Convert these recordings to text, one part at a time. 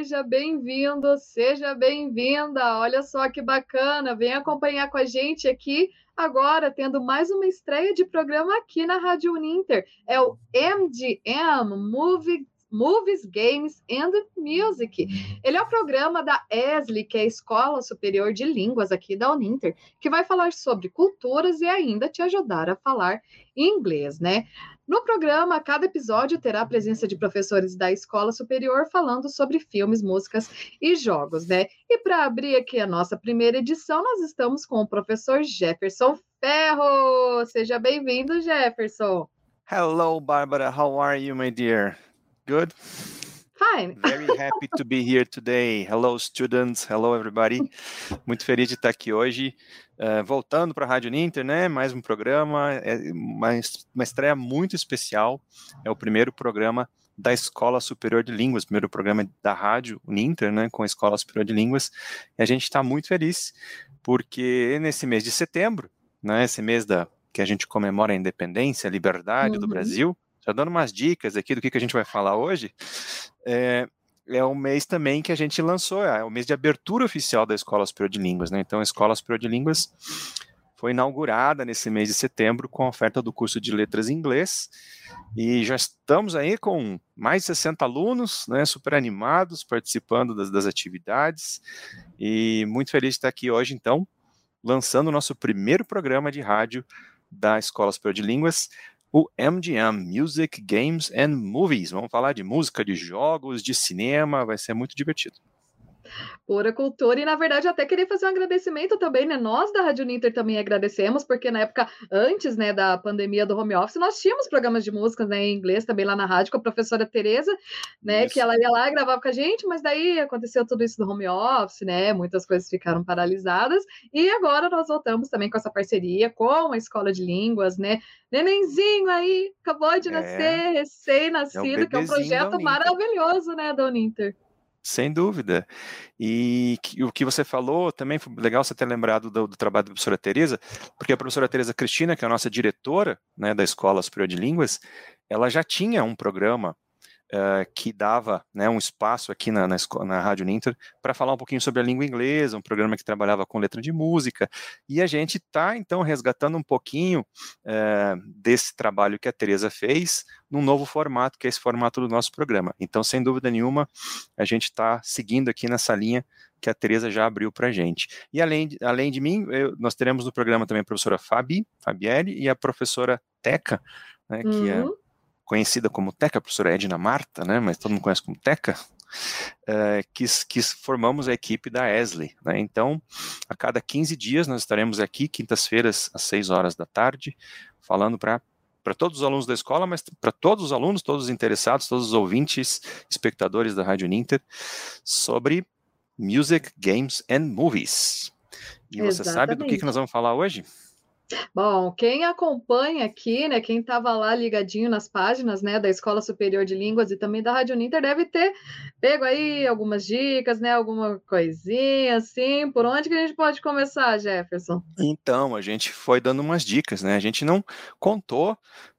Seja bem-vindo, seja bem-vinda. Olha só que bacana. Vem acompanhar com a gente aqui agora, tendo mais uma estreia de programa aqui na Rádio Uninter. É o MGM Movie Movies, Games and Music. Ele é o programa da ESLI, que é a Escola Superior de Línguas aqui da Uninter, que vai falar sobre culturas e ainda te ajudar a falar inglês, né? No programa, cada episódio terá a presença de professores da escola superior falando sobre filmes, músicas e jogos, né? E para abrir aqui a nossa primeira edição, nós estamos com o professor Jefferson Ferro. Seja bem-vindo, Jefferson. Hello, Bárbara. How are you, my dear? Good? Fine. Very happy to be here today. Hello, students. Hello, everybody. Muito feliz de estar aqui hoje. Uh, voltando para a Rádio Ninter, né? Mais um programa, é uma, uma estreia muito especial. É o primeiro programa da Escola Superior de Línguas, primeiro programa da Rádio Ninter, né? Com a Escola Superior de Línguas. E a gente está muito feliz porque nesse mês de setembro, né? Esse mês da que a gente comemora a independência, a liberdade uhum. do Brasil, já dando umas dicas aqui do que, que a gente vai falar hoje, é, é o mês também que a gente lançou, é o mês de abertura oficial da Escola Superior de Línguas, né? Então, a Escola Superior de Línguas foi inaugurada nesse mês de setembro com a oferta do curso de Letras em Inglês e já estamos aí com mais de 60 alunos, né, super animados, participando das, das atividades e muito feliz de estar aqui hoje, então, lançando o nosso primeiro programa de rádio da Escola Superior de Línguas, o MGM Music, Games and Movies. Vamos falar de música, de jogos, de cinema, vai ser muito divertido. Pura cultura, e na verdade até queria fazer um agradecimento também, né? Nós da Rádio Ninter também agradecemos, porque na época antes, né, da pandemia do home office, nós tínhamos programas de música né, em inglês também lá na rádio com a professora Tereza, né, isso. que ela ia lá e gravava com a gente, mas daí aconteceu tudo isso do home office, né? Muitas coisas ficaram paralisadas, e agora nós voltamos também com essa parceria com a Escola de Línguas, né? Nenenzinho aí, acabou de é. nascer, é, recém-nascido, é um que é um projeto maravilhoso, né, da Uninter. Sem dúvida. E o que você falou também foi legal você ter lembrado do, do, trabalho da professora Tereza, porque a professora Tereza Cristina, que é a nossa diretora né, da Escola Superior de Línguas, ela já tinha um programa uh, que dava né, um espaço aqui na, na, na Rádio Ninter para falar um pouquinho sobre a língua inglesa, um programa que trabalhava com letra de música, e a gente está, então, resgatando um pouquinho uh, desse trabalho que a Tereza fez num novo formato, que é esse formato do nosso programa. Então, sem dúvida nenhuma, a gente está seguindo aqui nessa linha que a Tereza já abriu para a gente. E além de, além de mim, eu, nós teremos no programa também a professora Fabi, Fabielle, e a professora Teca, né, que é uhum. é conhecida como Teca, a professora Edna Marta, né, mas todo mundo conhece como Teca, é, que, que, formamos a equipe da ESLI. Né? Então, a cada 15 dias nós estaremos aqui, quintas-feiras, às 6 horas da tarde, falando para para todos os alunos da escola, mas para todos os alunos, todos os interessados, todos os ouvintes, espectadores da Rádio Ninter, sobre music, games and movies. E Exatamente. você sabe do que, que nós vamos falar hoje? Bom, quem acompanha aqui, né, quem estava lá ligadinho nas páginas, né, da Escola Superior de Línguas e também da Rádio Ninter deve ter pego aí algumas dicas, né, alguma coisinha assim. Por onde que a gente pode começar, Jefferson? Então, a gente foi dando umas dicas, né? A gente não contou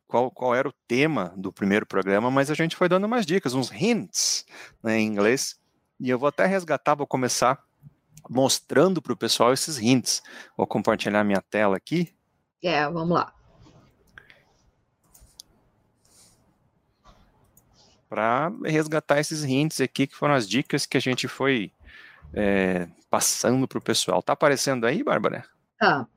qual, qual era o tema do primeiro programa, mas a gente foi dando umas dicas, uns hints, né, em inglês. E eu vou até resgatar, vou começar mostrando para o pessoal esses hints. Vou compartilhar minha tela aqui é, vamos lá. Para resgatar esses hints aqui, que foram as dicas que a gente foi é, passando para o pessoal. Tá aparecendo aí, Bárbara? Tá.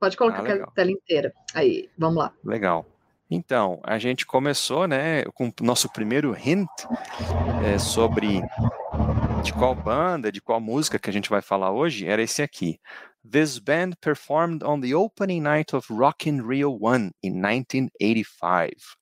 Pode colocar ah, a tela inteira. Aí, vamos lá. Legal. Então, a gente começou, né, com o nosso primeiro hint é, sobre de qual banda, de qual música que a gente vai falar hoje, era esse aqui. This band performed on the opening night of Rock in Rio 1 in 1985.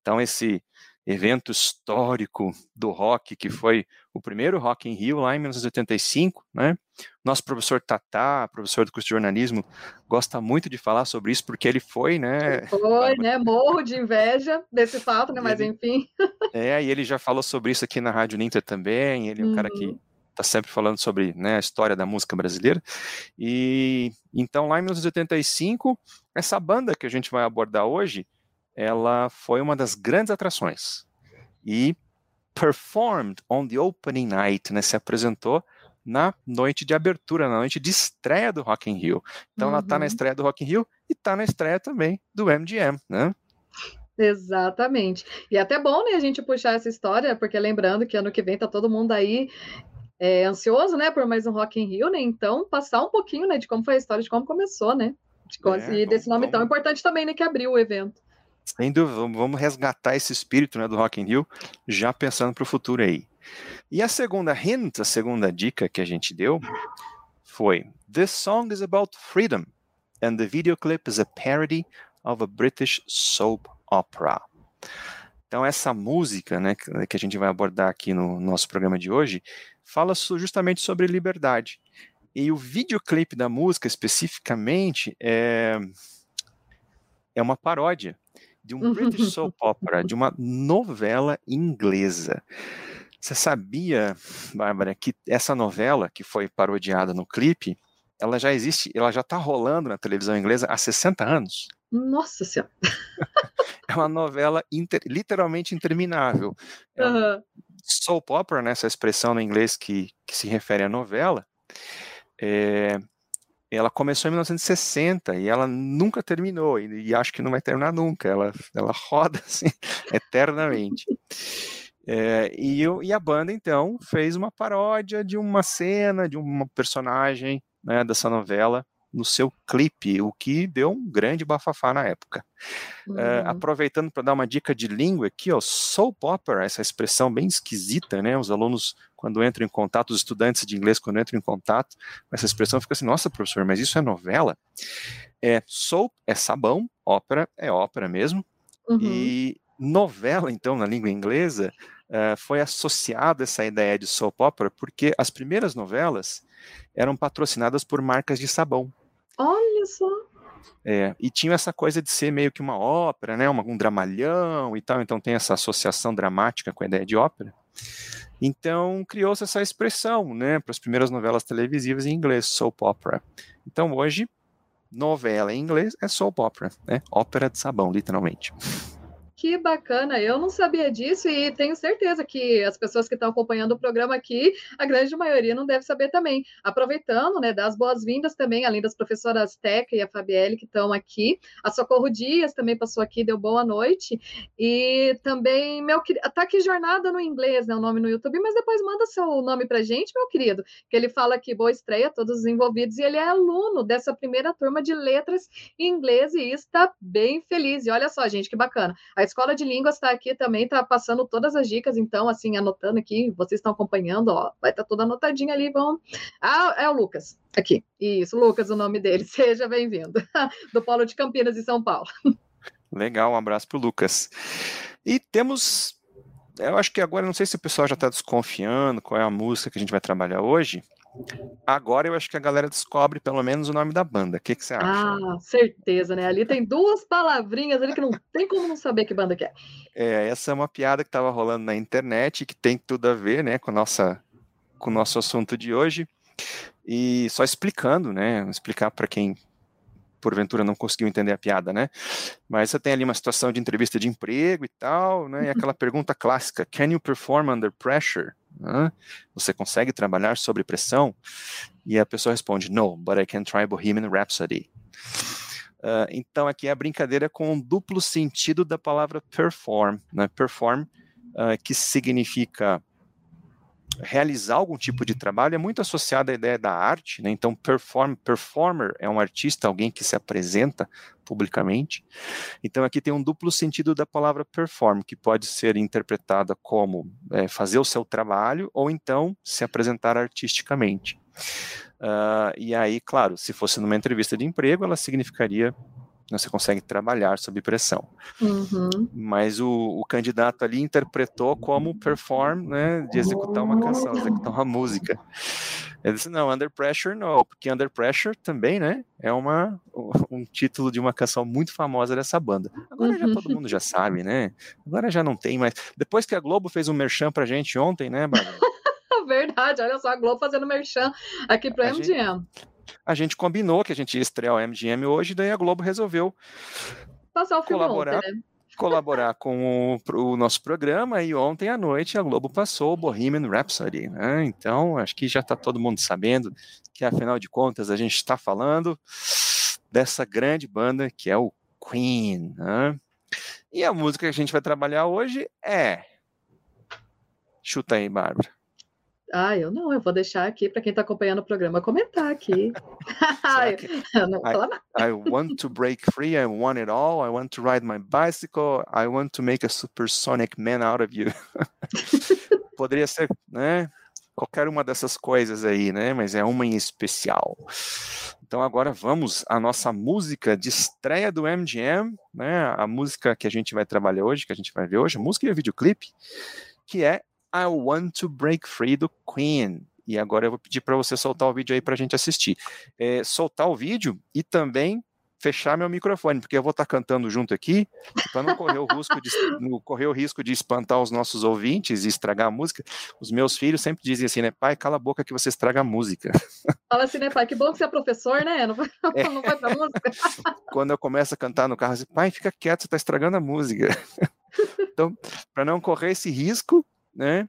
Então, esse evento histórico do rock, que foi o primeiro Rock in Rio lá em 1985, né? Nosso professor Tatá, professor do curso de jornalismo, gosta muito de falar sobre isso, porque ele foi, né? Foi, né? Morro de inveja desse fato, né? Mas ele, enfim. É, e ele já falou sobre isso aqui na Rádio Ninter também, ele é um uhum. cara que uhum está sempre falando sobre né, a história da música brasileira. E então, lá em 1985, essa banda que a gente vai abordar hoje, ela foi uma das grandes atrações. E performed on the opening night, né? Se apresentou na noite de abertura, na noite de estreia do Rock in Rio. Então uhum. ela está na estreia do Rock in Rio e está na estreia também do MGM, né? Exatamente. E é até bom, né, a gente puxar essa história, porque lembrando que ano que vem tá todo mundo aí é, ansioso, né, por mais um Rock in Rio, né? Então, passar um pouquinho, né, de como foi a história, de como começou, né? De, é, e desse nome vamos... tão importante também, né, que abriu o evento. Sem dúvida, vamos resgatar esse espírito né, do Rock in Rio, já pensando para o futuro aí. E a segunda hint, a segunda dica que a gente deu foi: This song is about freedom, and the video clip is a parody of a British soap opera. Então, essa música né, que a gente vai abordar aqui no nosso programa de hoje fala justamente sobre liberdade. E o videoclipe da música, especificamente, é, é uma paródia de um British soap opera, de uma novela inglesa. Você sabia, Bárbara, que essa novela que foi parodiada no clipe, ela já existe, ela já está rolando na televisão inglesa há 60 anos? Nossa Senhora! é uma novela inter, literalmente interminável. É uhum. Soap opera, né, essa expressão no inglês que, que se refere à novela, é, ela começou em 1960 e ela nunca terminou, e, e, acho que não vai terminar nunca, ela, ela roda assim, eternamente. É, e, e, a banda, então, fez uma paródia de uma cena, de uma personagem né, dessa novela, no seu clipe, o que deu um grande bafafá na época. Uhum. Uh, aproveitando para dar uma dica de língua aqui, ó, soap opera, essa expressão bem esquisita, né? Os alunos, quando entram em contato, os estudantes de inglês, quando entram em contato com essa expressão, ficam assim: nossa, professor, mas isso é novela? É, soap é sabão, ópera é ópera mesmo, uhum. e novela, então, na língua inglesa, uh, foi associada essa ideia de soap opera porque as primeiras novelas eram patrocinadas por marcas de sabão. Olha só. É, e tinha essa coisa de ser meio que uma ópera, né, um dramalhão e tal, então tem essa associação dramática com a ideia de ópera. Então criou-se essa expressão, né, para as primeiras novelas televisivas em inglês, soap opera. Então hoje, novela em inglês é soap opera, né, ópera de sabão, literalmente. Que bacana, eu não sabia disso e tenho certeza que as pessoas que estão acompanhando o programa aqui, a grande maioria não deve saber também. Aproveitando, né, dar as boas-vindas também, além das professoras Teca e a Fabielle que estão aqui. A Socorro Dias também passou aqui, deu boa noite. E também, meu querido, tá aqui Jornada no Inglês, né, o nome no YouTube, mas depois manda seu nome pra gente, meu querido, que ele fala que boa estreia a todos os envolvidos e ele é aluno dessa primeira turma de letras em inglês e está bem feliz. E olha só, gente, que bacana. A Escola de Línguas está aqui também, está passando todas as dicas, então, assim, anotando aqui, vocês estão acompanhando, ó, vai estar tá tudo anotadinho ali, vão. Ah, é o Lucas, aqui. Isso, Lucas, o nome dele. Seja bem-vindo. Do Polo de Campinas, em São Paulo. Legal, um abraço para o Lucas. E temos. Eu acho que agora, não sei se o pessoal já está desconfiando qual é a música que a gente vai trabalhar hoje, Agora eu acho que a galera descobre pelo menos o nome da banda. O que, que você acha? Ah, certeza, né? Ali tem duas palavrinhas ali que não tem como não saber que banda que é. É, essa é uma piada que estava rolando na internet que tem tudo a ver, né, com nossa com o nosso assunto de hoje. E só explicando, né, explicar para quem porventura não conseguiu entender a piada, né? Mas você tem ali uma situação de entrevista de emprego e tal, né? E aquela pergunta clássica: Can you perform under pressure? Você consegue trabalhar sob pressão? E a pessoa responde: No, but I can try Bohemian Rhapsody. Uh, então aqui é a brincadeira com o duplo sentido da palavra perform, né? Perform, uh, que significa realizar algum tipo de trabalho é muito associado à ideia da arte, né? Então, perform, performer é um artista, alguém que se apresenta publicamente. Então, aqui tem um duplo sentido da palavra perform, que pode ser interpretada como é, fazer o seu trabalho ou então se apresentar artisticamente. Uh, e aí, claro, se fosse numa entrevista de emprego, ela significaria você consegue trabalhar sob pressão. Uhum. Mas o, o, candidato ali interpretou como perform, né, de executar uma canção, executar uma música. Ele disse, não, Under Pressure não, porque Under Pressure também, né, é uma, um título de uma canção muito famosa dessa banda. Agora uhum. já todo mundo já sabe, né, agora já não tem mais. Depois que a Globo fez um merchan pra gente ontem, né, Bárbara? Verdade, olha só, a Globo fazendo merchan aqui pro a MGM. Gente a gente combinou que a gente ia estrear o MGM hoje, daí a Globo resolveu colaborar. Ontem, né? colaborar com o, o, nosso programa e ontem à noite a Globo passou o Bohemian Rhapsody, né? Então acho que já está todo mundo sabendo que afinal de contas a gente está falando dessa grande banda que é o Queen, né? E a música que a gente vai trabalhar hoje é Chuta aí, Bárbara. Ah, eu não, eu vou deixar aqui para quem está acompanhando o programa comentar aqui. não I, I want to break free, I want it all, I want to ride my bicycle, I want to make a supersonic man out of you. Poderia ser, né? Qualquer uma dessas coisas aí, né? Mas é uma em especial. Então agora vamos à nossa música de estreia do MGM, né? A música que a gente vai trabalhar hoje, que a gente vai ver hoje, a música e o videoclipe, que é I Want to Break Free do Queen. E agora eu vou pedir para você soltar o vídeo aí para a gente assistir. É, soltar o vídeo e também fechar meu microfone, porque eu vou estar tá cantando junto aqui, para não correr o risco de, correr o risco de espantar os nossos ouvintes e estragar a música. Os meus filhos sempre dizem assim, né, pai, cala a boca que você estraga a música. Fala assim, né, pai, que bom que você é professor, né? Não vai, é. não vai pra música. Quando eu começo a cantar no carro, assim, pai, fica quieto, você está estragando a música. Então, para não correr esse risco, né?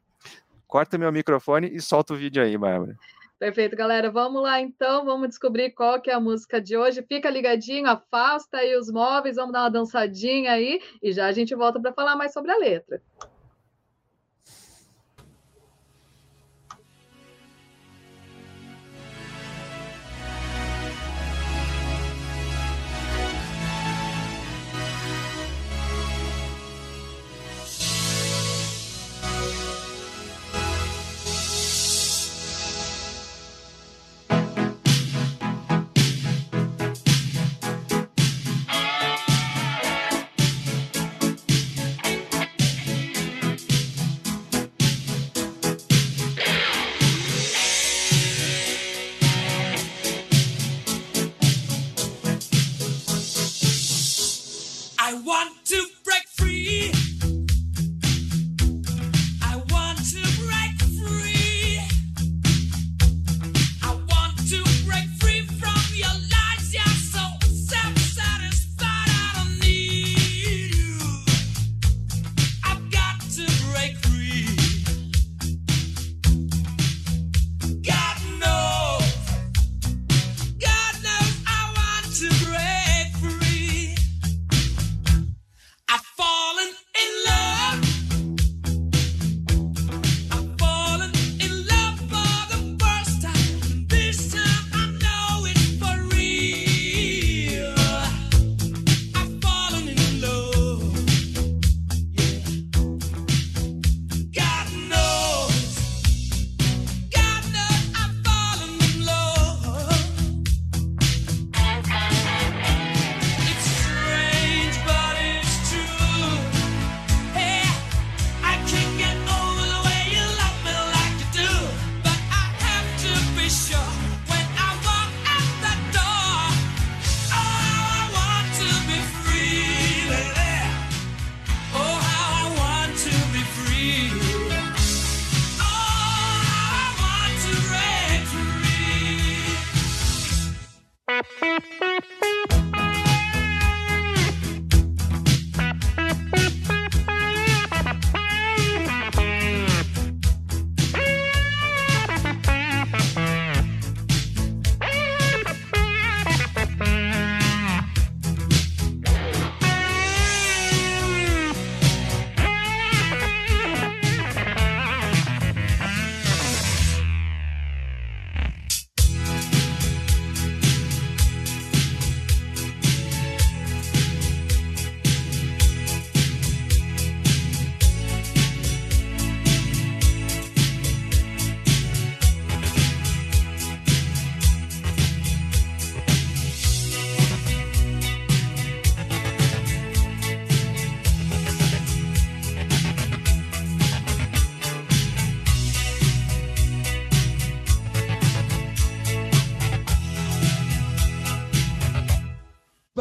Corta meu microfone e solta o vídeo aí, Bárbara. Perfeito, galera. Vamos lá então, vamos descobrir qual que é a música de hoje. Fica ligadinho, afasta aí os móveis, vamos dar uma dançadinha aí e já a gente volta para falar mais sobre a letra.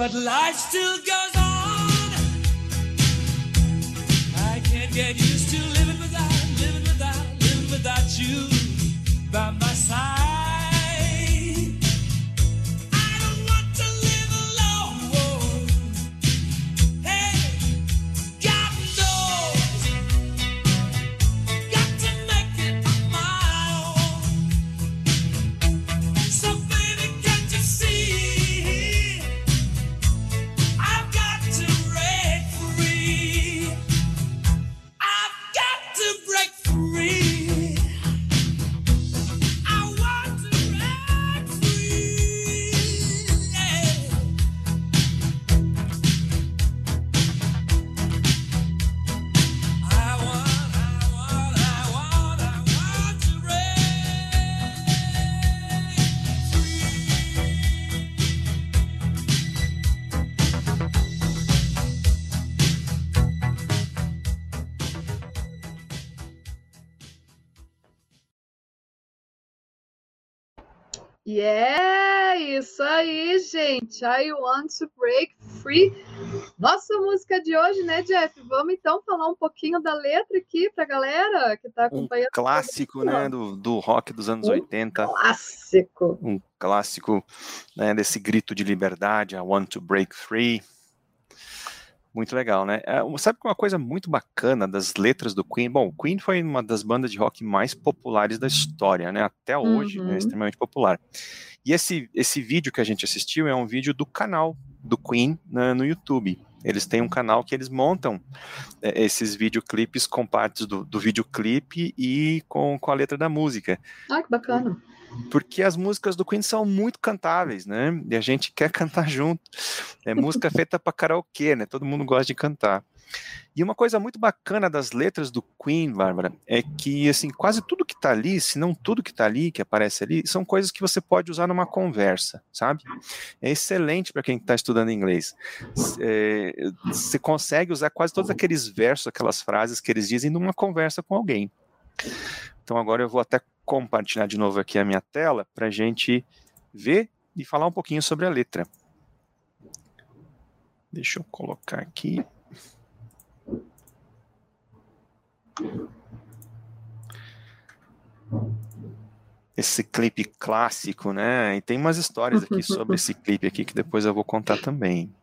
But life still goes E é isso aí, gente. I want to break free. Nossa música de hoje, né, Jeff? Vamos então falar um pouquinho da letra aqui pra galera que tá Um acompanhando. clássico, né, do, do rock dos anos Um 80. Clássico. um clássico né, desse grito de liberdade, I want to break free. Muito legal, né? É, sabe que uma coisa muito bacana das letras do Queen? Bom, o Queen foi uma das bandas de rock mais populares da história, né? Até hoje, né, Uhum. extremamente popular. E esse, esse vídeo que a gente assistiu é um vídeo do canal do Queen né, no YouTube. Eles têm um canal que eles montam é, esses videoclipes com partes do, do videoclipe e com, com a letra da música Ah, que bacana. Porque as músicas do Queen são muito cantáveis, né? E a gente quer cantar junto. É música feita para karaokê, né? Todo mundo gosta de cantar. E uma coisa muito bacana das letras do Queen, Bárbara, é que assim, quase tudo que tá ali, se não tudo que tá ali, que aparece ali, são coisas que você pode usar numa conversa, sabe? É excelente para quem está estudando inglês. É, você consegue usar quase todos aqueles versos, aquelas frases que eles dizem numa conversa com alguém. Então agora eu vou até compartilhar de novo aqui a minha tela para a gente ver e falar um pouquinho sobre a letra. Deixa eu colocar aqui. Esse clipe clássico, né? E tem umas histórias aqui sobre esse clipe aqui que depois eu vou contar também.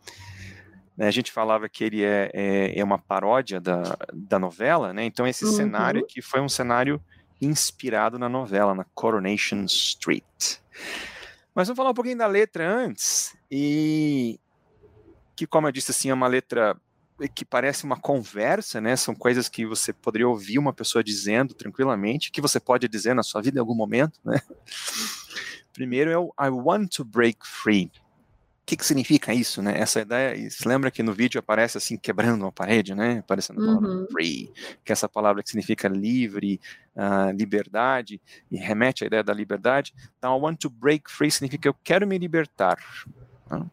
Né, A gente falava que ele é, é, é uma paródia da, da novela, né? Então esse Uhum. cenário aqui foi um cenário inspirado na novela, na Coronation Street. Mas vamos falar um pouquinho da letra antes, e que, como eu disse, assim, é uma letra que parece uma conversa, né? São coisas que você poderia ouvir uma pessoa dizendo tranquilamente, que você pode dizer na sua vida em algum momento, né? Primeiro é o I want to break free. O que, que significa isso, né? Essa ideia, e se lembra que no vídeo aparece assim, quebrando uma parede, né? Aparecendo a palavra Uhum. free, que é essa palavra que significa livre, ah, liberdade, e remete à ideia da liberdade. Então, I want to break free significa eu quero me libertar. né?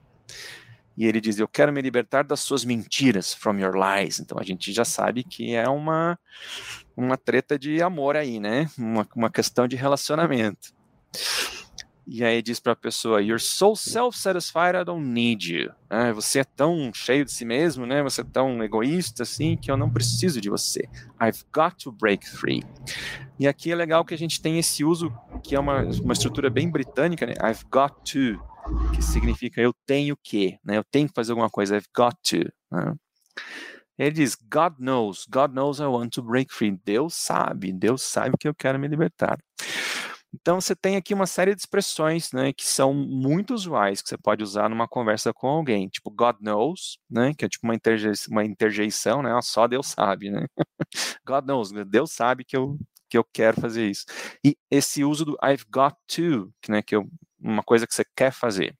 E ele diz, eu quero me libertar das suas mentiras, from your lies. Então, a gente já sabe que é uma, uma treta de amor aí, né? Uma, uma questão de relacionamento. E aí diz para a pessoa, you're so self-satisfied, I don't need you. Ah, você é tão cheio de si mesmo, né? Você é tão egoísta assim que eu não preciso de você. I've got to break free. E aqui é legal que a gente tem esse uso que é uma, uma estrutura bem britânica, né? I've got to, que significa eu tenho que, né? Eu tenho que fazer alguma coisa. I've got to. Né? Ele diz, God knows, God knows I want to break free. Deus sabe, Deus sabe que eu quero me libertar. Então você tem aqui uma série de expressões, né, que são muito usuais que você pode usar numa conversa com alguém, tipo God knows, né, que é tipo uma, interje uma interjeição, né, só Deus sabe, né. God knows, Deus sabe que eu que eu quero fazer isso. E esse uso do I've got to, né, que é uma coisa que você quer fazer.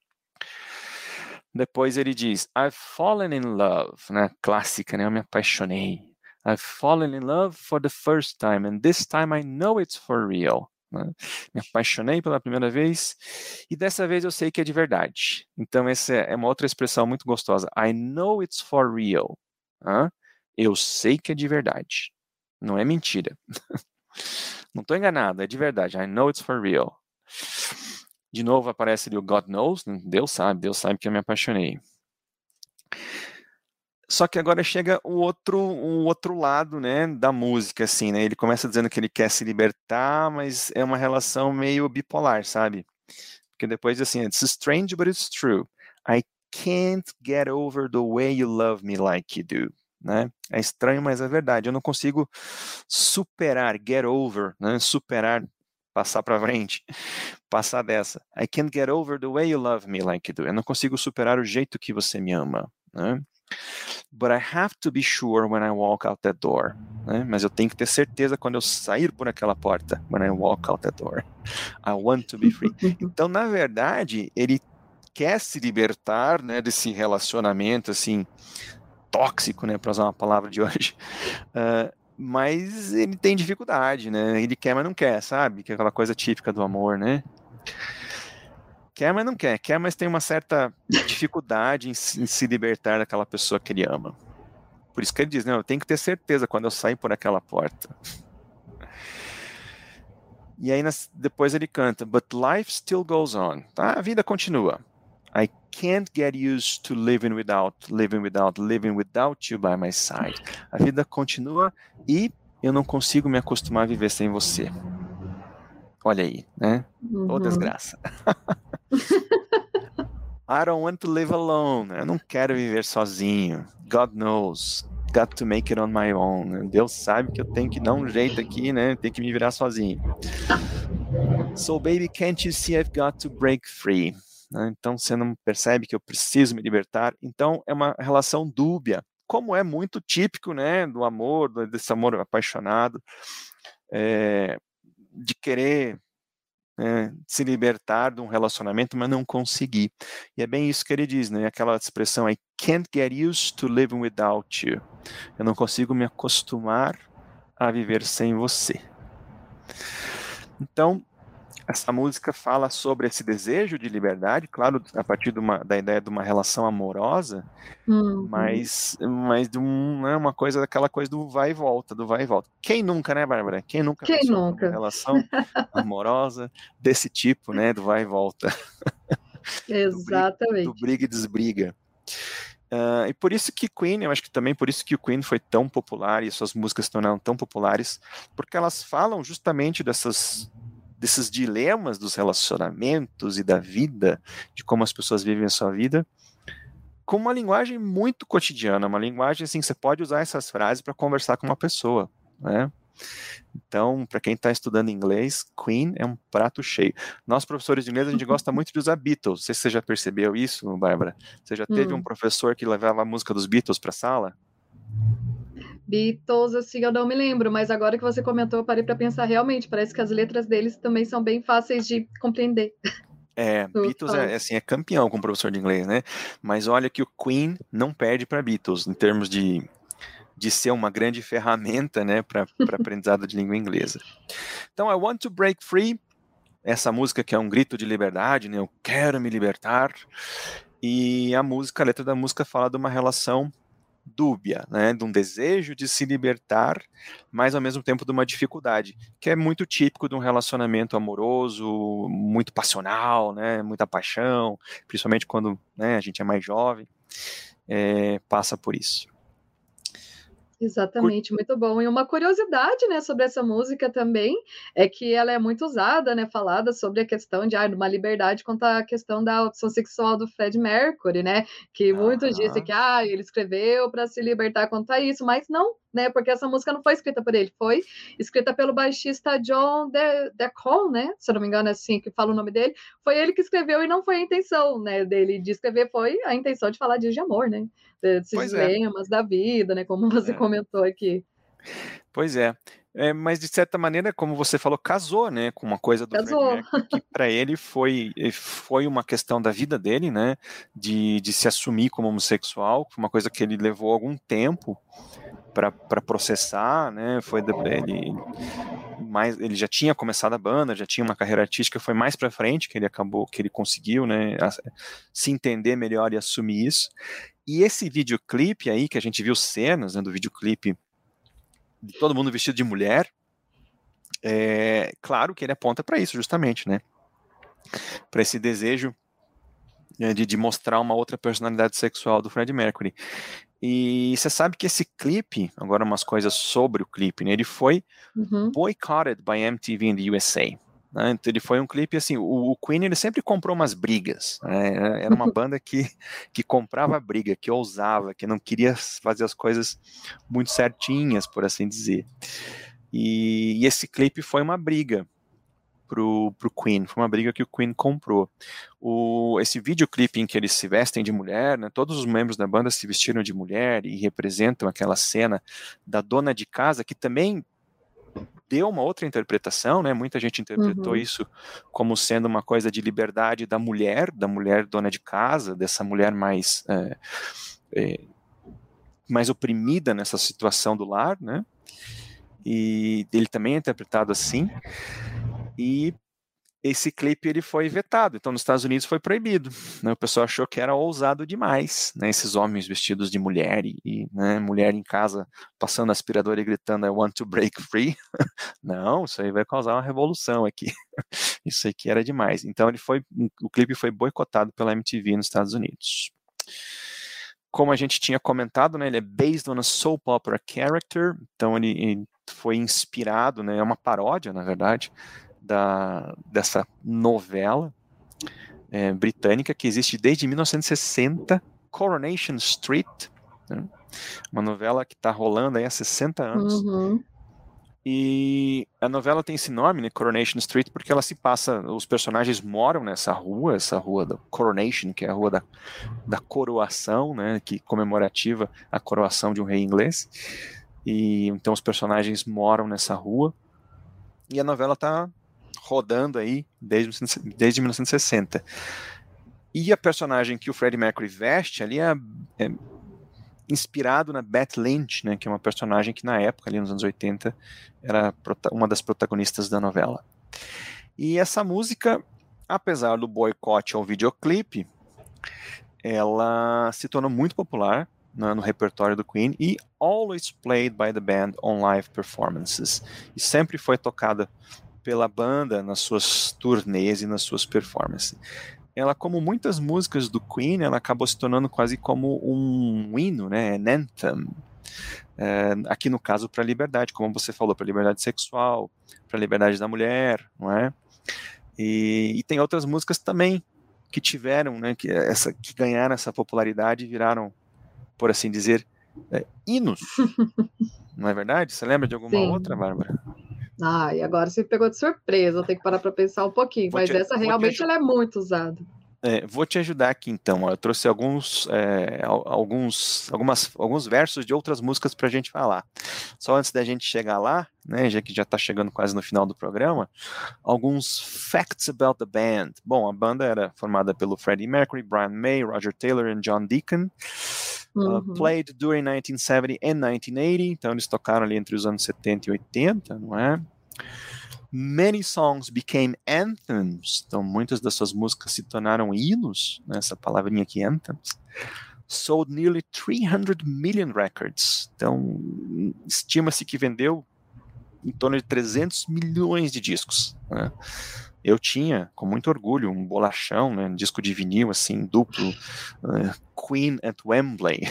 Depois ele diz I've fallen in love, né, clássica, né, eu me apaixonei. I've fallen in love for the first time and this time I know it's for real. Né? Me apaixonei pela primeira vez e dessa vez eu sei que é de verdade. Então, essa é uma outra expressão muito gostosa. I know it's for real. Eu sei que é de verdade. Não é mentira. Não estou enganado, é de verdade. I know it's for real. De novo aparece ali o God knows. né? Deus sabe, Deus sabe que eu me apaixonei. Só que agora chega o outro, o outro lado, né, da música, assim, né? Ele começa dizendo que ele quer se libertar, mas é uma relação meio bipolar, sabe? Porque depois, assim, it's strange, but it's true. I can't get over the way you love me like you do, né? É estranho, mas é verdade. Eu não consigo superar, get over, né? Superar, passar para frente, passar dessa. I can't get over the way you love me like you do. Eu não consigo superar o jeito que você me ama, né? But I have to be sure when I walk out that door. Né? Mas eu tenho que ter certeza quando eu sair por aquela porta. When I walk out that door. I want to be free. Então, na verdade, ele quer se libertar né, desse relacionamento assim tóxico, né, para usar uma palavra de hoje. Uh, mas ele tem dificuldade, né? Ele quer, mas não quer, sabe? Que é aquela coisa típica do amor, né? Quer, mas não quer. Quer, mas tem uma certa dificuldade em se, em se libertar daquela pessoa que ele ama. Por isso que ele diz, não, eu tenho que ter certeza quando eu sair por aquela porta. E aí depois ele canta, But life still goes on. Tá? A vida continua. I can't get used to living without, living without, living without you by my side. A vida continua e eu não consigo me acostumar a viver sem você. Olha aí, né? Ô Uhum. desgraça. I don't want to live alone. Eu não quero viver sozinho. God knows. Got to make it on my own. Deus sabe que eu tenho que dar um jeito aqui, né? Tenho que me virar sozinho. So baby, can't you see I've got to break free? Né? Então você não percebe que eu preciso me libertar? Então é uma relação dúbia, como é muito típico, né, do amor, desse amor apaixonado, é, de querer né, se libertar de um relacionamento, mas não conseguir. E é bem isso que ele diz, né? Aquela expressão I can't get used to living without you. Eu não consigo me acostumar a viver sem você. Então, essa música fala sobre esse desejo de liberdade, claro, a partir de uma- da ideia de uma relação amorosa, Uhum. mas, mas de um, né, uma coisa, aquela coisa do vai e volta, do vai e volta. Quem nunca, né, Bárbara? Quem nunca Quem nunca? uma relação amorosa desse tipo, né, do vai e volta, Exatamente. do briga e desbriga. Ah, e por isso que Queen, eu acho que também por isso que o Queen foi tão popular e suas músicas se tornaram tão populares, porque elas falam justamente dessas desses dilemas dos relacionamentos e da vida, de como as pessoas vivem a sua vida, com uma linguagem muito cotidiana, uma linguagem assim, você pode usar essas frases para conversar com uma pessoa, né? Então, para quem está estudando inglês, Queen é um prato cheio. Nós, professores de inglês, a gente gosta muito de usar Beatles. Não sei se você já percebeu isso, Bárbara. Você já teve Hum. um professor que levava a música dos Beatles para a sala? Beatles, assim, eu não me lembro, mas agora que você comentou, eu parei para pensar realmente, parece que as letras deles também são bem fáceis de compreender. É, Beatles é, assim, é campeão com professor de inglês, né? Mas olha que o Queen não perde para Beatles em termos de, de ser uma grande ferramenta, né, para aprendizado de língua inglesa. Então, I Want to Break Free, essa música que é um grito de liberdade, né? Eu quero me libertar. E a música, a letra da música fala de uma relação dúbia, né, de um desejo de se libertar, mas ao mesmo tempo de uma dificuldade, que é muito típico de um relacionamento amoroso, muito passional, né, muita paixão, principalmente quando né, a gente é mais jovem, é, passa por isso. Exatamente, muito bom. E uma curiosidade, né, sobre essa música também é que ela é muito usada, né, falada sobre a questão de ah, uma liberdade quanto à questão da opção sexual do Fred Mercury, né, que muitos Aham. dizem que ah, ele escreveu para se libertar quanto a isso, mas não, né, porque essa música não foi escrita por ele, foi escrita pelo baixista John De Deacon, né, se eu não me engano é assim que fala o nome dele, foi ele que escreveu e não foi a intenção, né, dele de escrever, foi a intenção de falar de amor, né, desses Pois é. da vida, né, como você É. comentou aqui. Pois é. É, mas de certa maneira, como você falou, casou, né, com uma coisa do Casou. Mercury, que para ele foi foi uma questão da vida dele, né, de, de se assumir como homossexual, foi uma coisa que ele levou algum tempo para processar, né, foi ele mais ele já tinha começado a banda, já tinha uma carreira artística, foi mais para frente que ele acabou, que ele conseguiu, né, se entender melhor e assumir isso. E esse videoclipe aí que a gente viu cenas, né, do videoclipe de todo mundo vestido de mulher, é claro que ele aponta para isso justamente, né? Para esse desejo né, de, de mostrar uma outra personalidade sexual do Fred Mercury. E você sabe que esse clipe, agora umas coisas sobre o clipe, né? Ele foi Uhum. boycotted by MTV in the USA. né? Então ele foi um clipe assim, o, o Queen ele sempre comprou umas brigas. né? Era uma banda que, que comprava briga, que ousava, que não queria fazer as coisas muito certinhas, por assim dizer. E, e esse clipe foi uma briga pro, pro Queen, foi uma briga que o Queen comprou. O, esse videoclipe em que eles se vestem de mulher, né, todos os membros da banda se vestiram de mulher e representam aquela cena da dona de casa, que também deu uma outra interpretação, né? Muita gente interpretou Uhum. isso como sendo uma coisa de liberdade da mulher, da mulher dona de casa, dessa mulher mais é, é, mais oprimida nessa situação do lar, né? E ele também é interpretado assim. E esse clipe ele foi vetado, então nos Estados Unidos foi proibido. Né? O pessoal achou que era ousado demais, né? esses homens vestidos de mulher e, e né? mulher em casa passando aspirador e gritando I want to break free. Não, isso aí vai causar uma revolução aqui. isso aqui era demais. Então ele foi, o clipe foi boicotado pela MTV nos Estados Unidos. Como a gente tinha comentado, né, ele é based on a soap opera character, então ele, ele foi inspirado, né, é uma paródia, na verdade, da, dessa novela é, britânica que existe desde 1960, Coronation Street, né? uma novela que está rolando aí há 60 anos. Uhum. E a novela tem esse nome, né, Coronation Street, porque ela se passa, os personagens moram nessa rua, essa rua da Coronation, que é a rua da, da coroação, né, que comemorativa a coroação de um rei inglês. E então os personagens moram nessa rua. E a novela está rodando aí desde, desde 1960. E a personagem que o Freddie Mercury veste ali é, é inspirado na Beth Lynch, né, que é uma personagem que na época, ali nos anos 80, era uma das protagonistas da novela. E essa música, apesar do boicote ao videoclipe, ela se tornou muito popular no, no, repertório do Queen e always played by the band on live performances. E sempre foi tocada pela banda nas suas turnês e nas suas performances. Ela, como muitas músicas do Queen, ela acabou se tornando quase como um hino, né, an anthem. É, aqui no caso para a liberdade, como você falou, para a liberdade sexual, para a liberdade da mulher, não é? E, e, tem outras músicas também que tiveram, né, que, essa, que ganharam essa popularidade e viraram, por assim dizer, é, hinos. não é verdade? Você lembra de alguma Sim. outra, Bárbara? Ah, e agora você pegou de surpresa, eu tenho que parar para pensar um pouquinho, vou mas te, essa realmente ela é muito usada. É, vou te ajudar aqui então. Eu trouxe alguns, é, alguns, algumas, alguns versos de outras músicas para a gente falar. Só antes da gente chegar lá, né, já que já está chegando quase no final do programa, alguns facts about the band. Bom, a banda era formada pelo Freddie Mercury, Brian May, Roger Taylor e John Deacon. Uh, uhum. played during 1970 and 1980, então eles tocaram ali entre os anos 70 e 80, não é? Many songs became anthems, então muitas das suas músicas se tornaram hinos, né, essa palavrinha aqui, anthems. Sold nearly 300 million records, então estima-se que vendeu em torno de 300 milhões de discos. Né? Eu tinha, com muito orgulho, um bolachão, né, um disco de vinil, assim, duplo, uh, Queen at Wembley,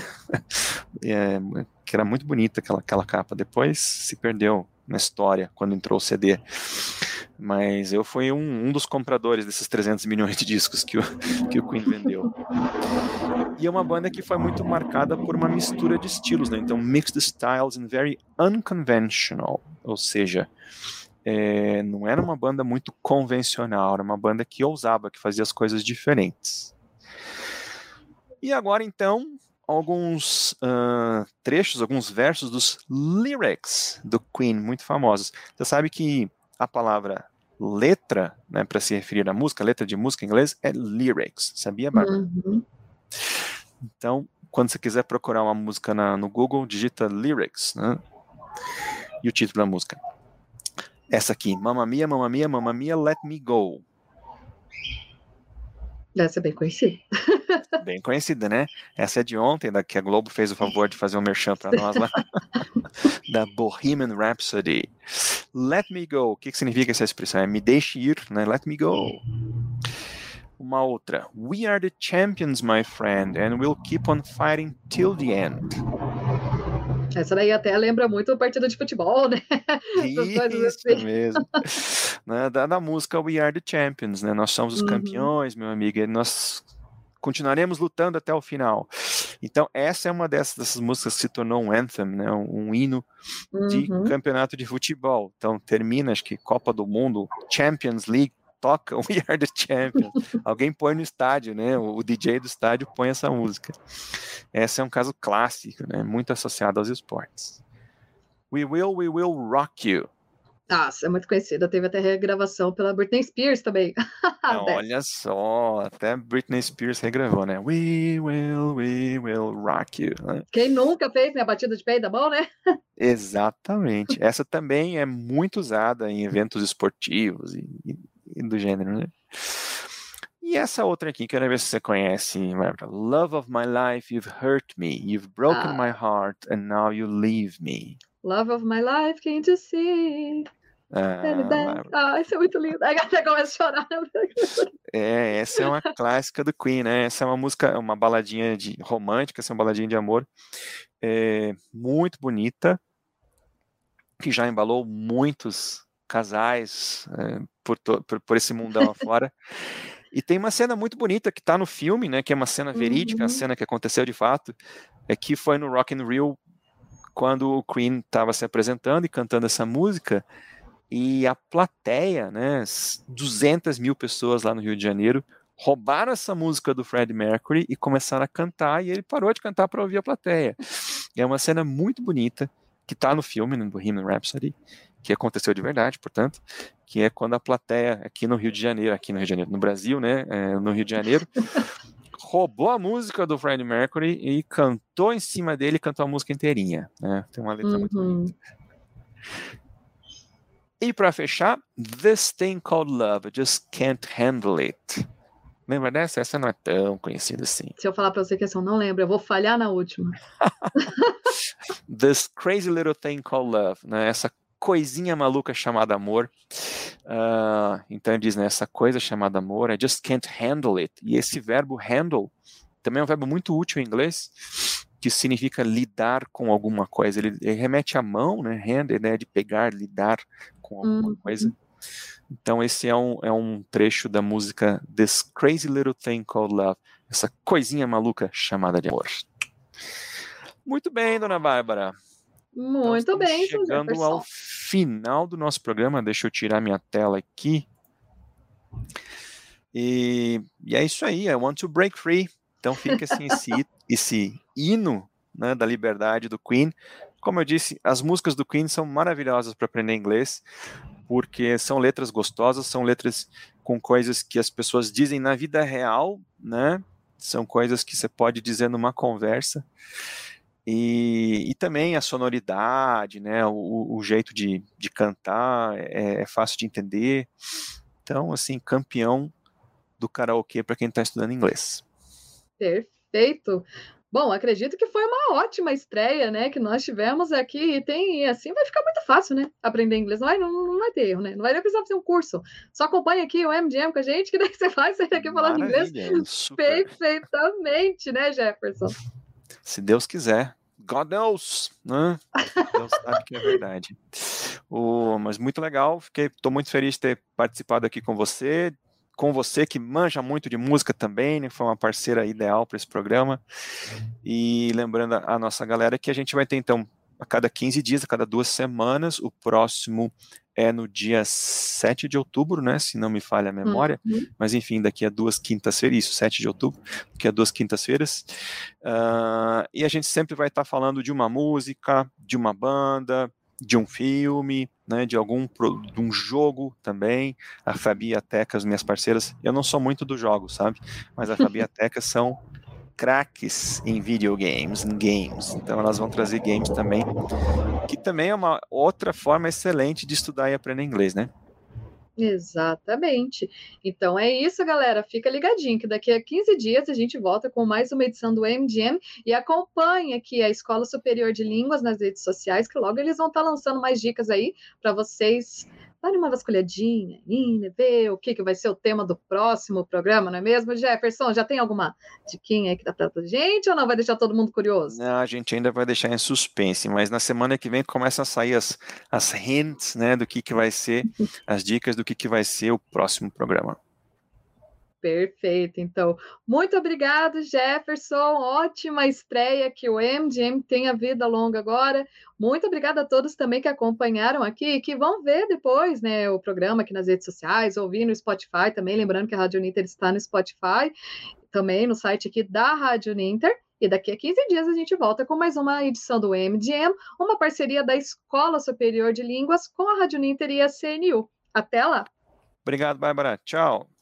é, que era muito bonita aquela, aquela capa. Depois se perdeu na história, quando entrou o CD. Mas eu fui um, um dos compradores desses 300 milhões de discos que o, que o Queen vendeu. E é uma banda que foi muito marcada por uma mistura de estilos, né? Então, mixed styles and very unconventional, ou seja, é, não era uma banda muito convencional, era uma banda que ousava, que fazia as coisas diferentes. E agora então, alguns uh, trechos, alguns versos dos lyrics do Queen, muito famosos. Você sabe que a palavra letra, né, para se referir à música, letra de música em inglês, é lyrics. Sabia, Bárbara? Uhum. Então, quando você quiser procurar uma música na, no Google, digita lyrics, né? E o título da música. Essa aqui, Mamma Mia, Mamma Mia, Mamma Mia, Let Me Go. Essa é bem conhecida. Bem conhecida, né? Essa é de ontem, da que a Globo fez o favor de fazer um merchan para nós lá. da Bohemian Rhapsody. Let me go. O que, que significa essa expressão? É me deixe ir, né? Let me go. Uma outra. We are the champions, my friend, and we'll keep on fighting till the end. Essa daí até lembra muito o partido de futebol, né? Isso assim. mesmo. né? da, da, música We Are the Champions, né? Nós somos os uhum. campeões, meu amigo, e nós continuaremos lutando até o final. Então, essa é uma dessas, dessas músicas que se tornou um anthem, né? um, um hino de uhum. campeonato de futebol. Então, termina, acho que Copa do Mundo, Champions League, toca We Are the Champions. Alguém põe no estádio, né? O, o, DJ do estádio põe essa música. Esse é um caso clássico, né? Muito associado aos esportes. We Will, We Will Rock You. Nossa, é muito conhecida. Teve até regravação pela Britney Spears também. Olha só, até Britney Spears regravou, né? We will, we will rock you. Né? Quem nunca fez né, a batida de pé da mão, né? Exatamente. Essa também é muito usada em eventos esportivos e, e do gênero, né? E essa outra aqui, quero ver se você conhece. Love of my life, you've hurt me, you've broken Ah. my heart, and now you leave me. Love of my life, can't you see? Ah. Bárbara. Ah, isso é muito lindo. Aí até começa a chorar. É, essa é uma clássica do Queen, né? Essa é uma música, uma baladinha de romântica, essa é uma baladinha de amor, é, muito bonita, que já embalou muitos casais é, por, por, por esse mundão afora. E tem uma cena muito bonita que tá no filme, né? Que é uma cena verídica, Uhum. a cena que aconteceu de fato, é que foi no Rock in Rio quando o Queen estava se apresentando e cantando essa música e a plateia, né, s- 200 mil pessoas lá no Rio de Janeiro, roubaram essa música do Freddie Mercury e começaram a cantar, e ele parou de cantar para ouvir a plateia. E é uma cena muito bonita, que está no filme, no Bohemian Rhapsody, que aconteceu de verdade, portanto, que é quando a plateia, aqui no Rio de Janeiro, aqui no Rio de Janeiro, no Brasil, né, é, no Rio de Janeiro, roubou a música do Freddie Mercury e cantou em cima dele, cantou a música inteirinha, né? Tem uma letra muito Uhum. bonita. E para fechar, This Thing Called Love, I Just Can't Handle It. Lembra dessa? Essa não é tão conhecida assim. Se eu falar pra você que essa eu não lembro, eu vou falhar na última. This Crazy Little Thing Called Love, né? Essa coisinha maluca chamada amor. Ah, então ele diz, né? Essa coisa chamada amor, I just can't handle it. E esse verbo handle também é um verbo muito útil em inglês, que significa lidar com alguma coisa. Ele, ele remete à mão, né? Hand, né? De pegar, lidar com alguma Uhum. coisa. Então esse é um, é um trecho da música This Crazy Little Thing Called Love. Essa coisinha maluca chamada de amor. Muito bem, dona Bárbara. Então, Muito estamos bem, chegando ao final do nosso programa. Deixa eu tirar minha tela aqui. E, e é isso aí. I want to break free. Então fica assim esse, esse hino né, da liberdade do Queen. Como eu disse, as músicas do Queen são maravilhosas para aprender inglês, porque são letras gostosas, são letras com coisas que as pessoas dizem na vida real, né? São coisas que você pode dizer numa conversa. E, e também a sonoridade, né? O, o jeito de, de cantar é, é fácil de entender. Então, assim, campeão do karaokê para quem está estudando inglês. Perfeito. Bom, acredito que foi uma ótima estreia, né, que nós tivemos aqui e tem e assim vai ficar muito fácil, né, aprender inglês. Não vai, não, não vai ter erro, né? Não vai nem precisar fazer um curso. Só acompanha aqui o MGM com a gente que daí você vai sair daqui falando inglês Maravilha, super. perfeitamente, né, Jefferson? Se Deus quiser. God knows, né? Deus sabe que é verdade. O, mas muito legal, fiquei, estou muito feliz de ter participado aqui com você, com você que manja muito de música também, né? Foi uma parceira ideal para esse programa. E lembrando a, nossa galera que a gente vai ter então a cada 15 dias, a cada duas semanas, o próximo é no dia 7 de outubro, né? Se não me falha a memória. Uhum. Mas enfim, daqui a duas quintas-feiras, isso, 7 de outubro, daqui a duas quintas-feiras. Ah, e a gente sempre vai estar falando de uma música, de uma banda, de um filme, né, de algum de um jogo também. A Fabi e a Teca, as minhas parceiras, eu não sou muito do jogo, sabe? Mas a Fabi e a Teca são craques em videogames, em games. Então elas vão trazer games também, que também é uma outra forma excelente de estudar e aprender inglês, né? Exatamente. Então é isso, galera. Fica ligadinho que daqui a 15 dias a gente volta com mais uma edição do MGM e acompanhe aqui a Escola Superior de Línguas nas redes sociais, que logo eles vão estar lançando mais dicas aí para vocês darem uma vasculhadinha ainda, ver o que, que vai ser o tema do próximo programa, não é mesmo, Jefferson? Já tem alguma diquinha aí que dá para gente ou não? Vai deixar todo mundo curioso? Não, a gente ainda vai deixar em suspense, mas na semana que vem começam a sair as, as hints, né, do que, que vai ser, as dicas do que, que vai ser o próximo programa. Perfeito, então. Muito obrigado, Jefferson. Ótima estreia, que o MGM tenha vida longa agora. Muito obrigada a todos também que acompanharam aqui, que vão ver depois, né, o programa aqui nas redes sociais, ouvir no Spotify também, lembrando que a Rádio Uninter está no Spotify, também no site aqui da Rádio Uninter. E daqui a 15 dias a gente volta com mais uma edição do MGM, uma parceria da Escola Superior de Línguas com a Rádio Uninter e a CNU. Até lá! Obrigado, Bárbara. Tchau.